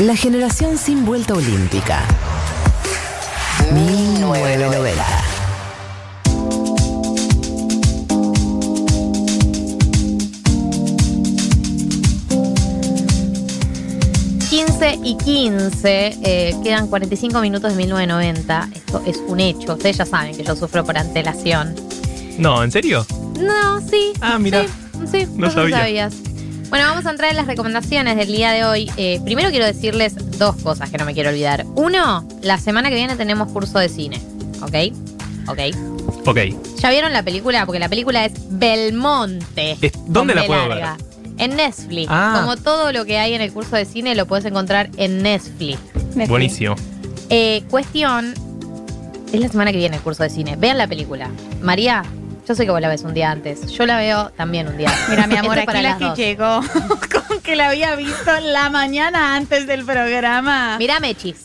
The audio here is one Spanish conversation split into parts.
La generación sin vuelta olímpica. 1990. y 15, eh, quedan 45 minutos de 1990. Esto es un hecho. Ustedes ya saben que yo sufro por antelación. No, ¿en serio? No, sí. Ah, mira. Sí, sí No vos sabía. sabías. Bueno, vamos a entrar en las recomendaciones del día de hoy. Eh, primero quiero decirles dos cosas que no me quiero olvidar. Uno, la semana que viene tenemos curso de cine. ¿Ok? ¿Ok? Ok. ¿Ya vieron la película? Porque la película es Belmonte. Es- ¿dónde la puedo larga. En Netflix. Ah. Como todo lo que hay en el curso de cine lo puedes encontrar en Netflix. Buenísimo. Eh, cuestión, es la semana que viene el curso de cine. Vean la película. María, yo sé que vos la ves un día antes. Yo la veo también un día antes. Mira, mi amor, Esto es para aquí la las que dos. llegó con que la había visto la mañana antes del programa. Mirá Mechis.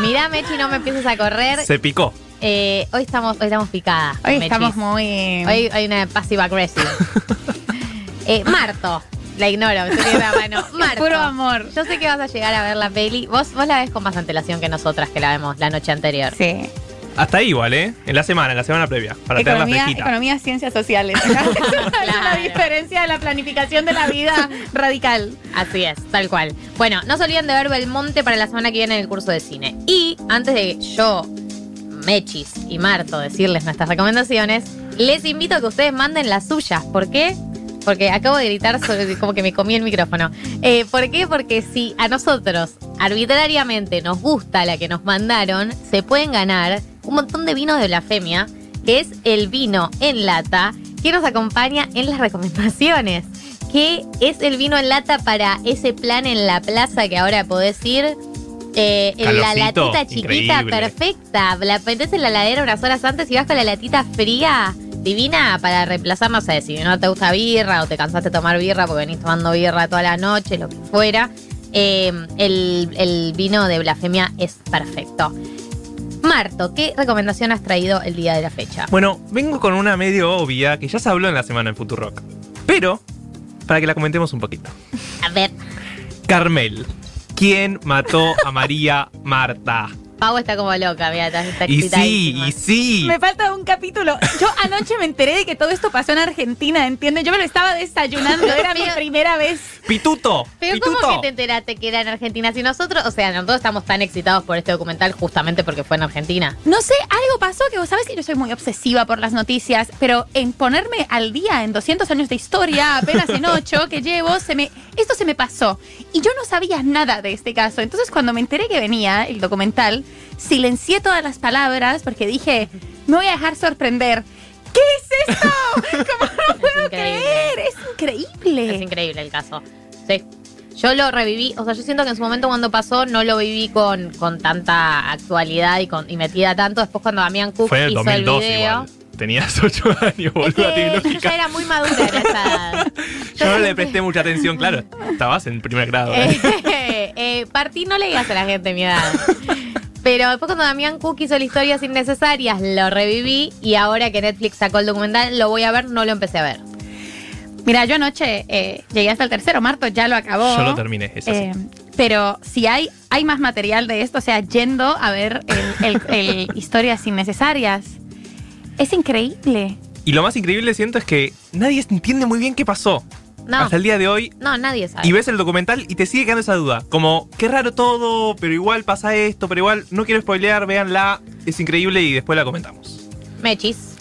Mirá Mechi, no me empieces a correr. Se picó. Eh, hoy estamos, hoy estamos picadas. Hoy Mechis. estamos muy... Hoy hay una passive aggressive. eh, Marto. La ignoro, me estoy viendo la mano. Marto. Puro amor. Yo sé que vas a llegar a ver la peli. Vos, vos la ves con más antelación que nosotras que la vemos la noche anterior. Sí. Hasta ahí igual, ¿eh? En la semana, en la semana previa. Para tenerla Economía, fresquita. economía, ciencias sociales. es una Claro. diferencia de la planificación de la vida radical. Así es, tal cual. Bueno, no se olviden de ver Belmonte para la semana que viene en el curso de cine. Y antes de yo, Mechis y Marto decirles nuestras recomendaciones, les invito a que ustedes manden las suyas. ¿Por qué? Porque acabo de gritar sobre como que me comí el micrófono. Eh, ¿Por qué? Porque si a nosotros arbitrariamente nos gusta la que nos mandaron, se pueden ganar un montón de vinos de blasfemia, que es el vino en lata que nos acompaña en las recomendaciones. Que es el vino en lata para ese plan en la plaza que ahora podés ir. eh, en la latita chiquita, increíble. perfecta. La metés en la ladera unas horas antes y vas con la latita fría, divina, para reemplazar, no sé, si no te gusta birra o te cansaste de tomar birra porque venís tomando birra toda la noche, lo que fuera. eh, el, el vino de blasfemia es perfecto. Marto, ¿qué recomendación has traído el día de la fecha? Bueno, vengo con una medio obvia que ya se habló en la semana en Futurock. Pero, para que la comentemos un poquito. A ver, Carmel. ¿Quién mató a María Marta? Pau está como loca, mira, está, está Y sí, y sí. Me falta un capítulo. Yo anoche me enteré de que todo esto pasó en Argentina, ¿entiendes? Yo me lo estaba desayunando, era mi primera vez. Pituto. Pero Pituto. ¿cómo que te enteraste que era en Argentina? Si nosotros, o sea, nosotros estamos tan excitados por este documental justamente porque fue en Argentina. No sé, algo pasó que vos sabés que yo soy muy obsesiva por las noticias, pero en ponerme al día en 200 años de historia, apenas en 8 que llevo, se me, esto se me pasó. Y yo no sabía nada de este caso. Entonces cuando me enteré que venía el documental, silencié todas las palabras porque dije, me voy a dejar sorprender. ¿Qué es esto? ¿Cómo no puedo increíble. creer? Es increíble. Es increíble el caso. Sí. Yo lo reviví, o sea, yo siento que en su momento cuando pasó no lo viví con, con tanta actualidad y, con, y metida tanto. Después cuando Damián Cook Fue en el hizo 2002 el video. igual. Tenías 8 años, Es boluda, que yo ya era muy madura en esa edad. Yo no le presté mucha atención, claro. Estabas en primer grado. Eh, ¿eh? eh, partí, no le digas a la gente mi edad. Pero después cuando Damián Cook hizo las historias innecesarias, lo reviví y ahora que Netflix sacó el documental, lo voy a ver, no lo empecé a ver. Mira, yo anoche eh, llegué hasta el tercero, Marto ya lo acabó. Yo lo terminé, es así. Eh, pero si hay, hay más material de esto, o sea, yendo a ver el, el- el historias innecesarias, es increíble. Y lo más increíble siento es que nadie entiende muy bien qué pasó. No, Hasta el día de hoy. no, nadie sabe. Y ves el documental y te sigue quedando esa duda. Como, qué raro todo, pero igual pasa esto, pero igual no quiero spoilear, véanla. Es increíble y después la comentamos. Mechis.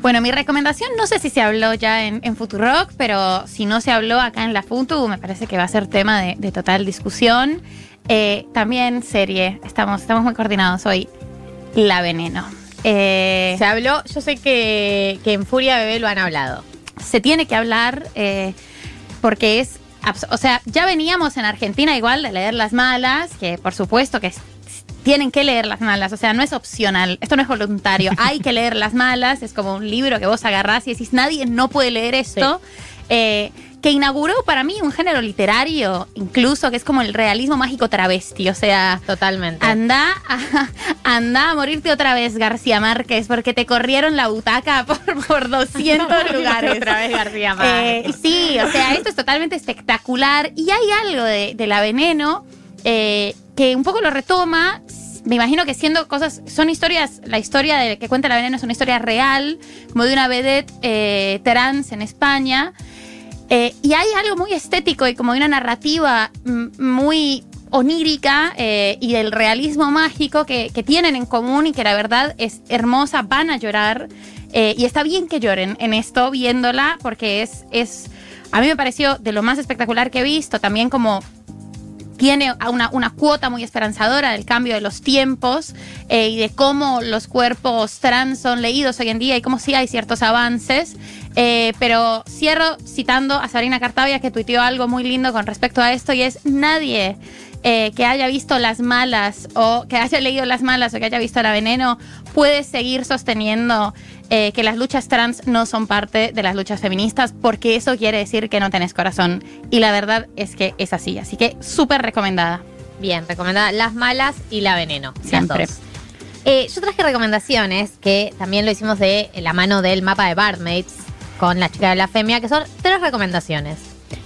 Bueno, mi recomendación, no sé si se habló ya en, en Futurock, pero si no se habló acá en la Futu, me parece que va a ser tema de, de total discusión. Eh, también serie, estamos, estamos muy coordinados hoy. La Veneno. Eh, Se habló, yo sé que, que en Furia Bebé lo han hablado. se tiene que hablar eh, porque es, o sea, ya veníamos en Argentina igual de leer las malas, que por supuesto que tienen que leer las malas, o sea, no es opcional, esto no es voluntario, hay que leer las malas, es como un libro que vos agarrás y decís, nadie no puede leer esto. Eh, que inauguró para mí un género literario, incluso que es como el realismo mágico travesti, o sea, Totalmente. Anda a, anda a morirte otra vez, García Márquez, porque te corrieron la butaca por, por 200 lugares. Otra vez García Eh, Márquez. sí, o sea, esto es totalmente espectacular y hay algo de, de la veneno eh, que un poco lo retoma. Me imagino que siendo cosas, son historias, la historia de que cuenta la veneno es una historia real, como de una vedette eh, trans en España. Eh, y hay algo muy estético y como una narrativa mm, muy onírica eh, y del realismo mágico que, que tienen en común y que la verdad es hermosa, van a llorar. Eh, y está bien que lloren en esto, viéndola, porque es, es, a mí me pareció de lo más espectacular que he visto, también como tiene una, una cuota muy esperanzadora del cambio de los tiempos eh, y de cómo los cuerpos trans son leídos hoy en día y cómo sí hay ciertos avances. Eh, pero cierro citando a Sabrina Cartavia que tuiteó algo muy lindo con respecto a esto y es nadie eh, que haya visto las malas o que haya leído las malas o que haya visto la veneno puede seguir sosteniendo eh, que las luchas trans no son parte de las luchas feministas porque eso quiere decir que no tenés corazón y la verdad es que es así así que súper recomendada Bien, recomendada Las Malas y La Veneno. Siempre. Eh, yo traje recomendaciones que también lo hicimos de la mano del mapa de Barmaids con la chica de la femia, que son tres recomendaciones.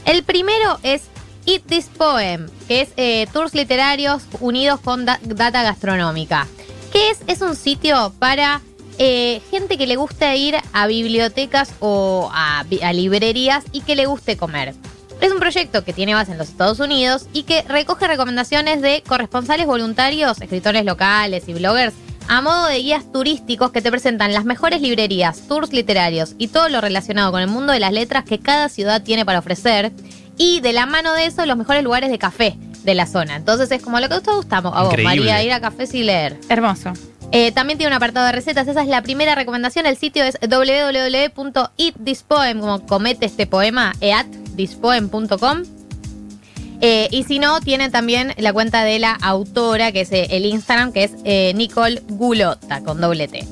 El primero es Eat This Poem, que es eh, tours literarios unidos con da- data gastronómica. ¿Qué es? Es un sitio para eh, gente que le gusta ir a bibliotecas o a, a librerías y que le guste comer. Es un proyecto que tiene base en los Estados Unidos y que recoge recomendaciones de corresponsales voluntarios, escritores locales y bloggers a modo de guías turísticos que te presentan las mejores librerías, tours literarios y todo lo relacionado con el mundo de las letras que cada ciudad tiene para ofrecer. Y de la mano de eso, los mejores lugares de café de la zona. Entonces es como lo que todos gustamos. A vos, Increíble. María, ir a cafés y leer. hermoso Eh, también tiene un apartado de recetas, esa es la primera recomendación. El sitio es www.eatthispoem, como comete este poema, eatthispoem.com. Eh, y si no, tienen también la cuenta de la autora, que es eh, el Instagram, que es eh, Nicole Gulota, con doble T.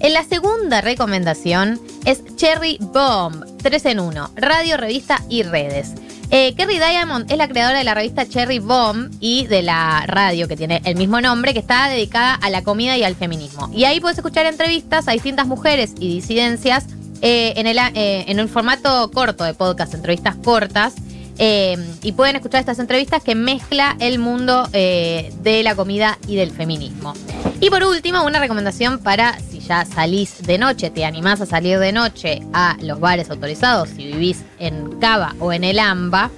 En la segunda recomendación es Cherry Bomb, 3 en 1, radio, revista y redes. Eh, Kerry Diamond es la creadora de la revista Cherry Bomb y de la radio que tiene el mismo nombre, que está dedicada a la comida y al feminismo. Y ahí puedes escuchar entrevistas a distintas mujeres y disidencias eh, en, el, eh, en un formato corto de podcast, entrevistas cortas. Y pueden escuchar estas entrevistas que mezcla el mundo de la comida y del feminismo. Y por último, una recomendación para ya salís de noche, te animás a salir de noche a los bares autorizados, si vivís en Cava o en el AMBA.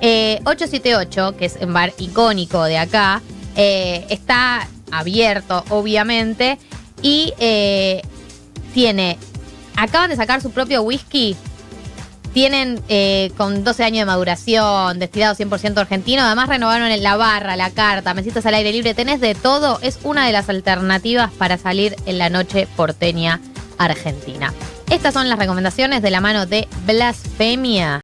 Eh, 878, que es un bar icónico de acá, eh, está abierto, obviamente, y eh, tiene. Acaban de sacar su propio whisky tienen eh, con 12 años de maduración, destilado 100% argentino. Además renovaron en la barra, la carta, mesitas al aire libre. Tenés de todo. Es una de las alternativas para salir en la noche porteña argentina. Estas son las recomendaciones de la mano de Blasfemia.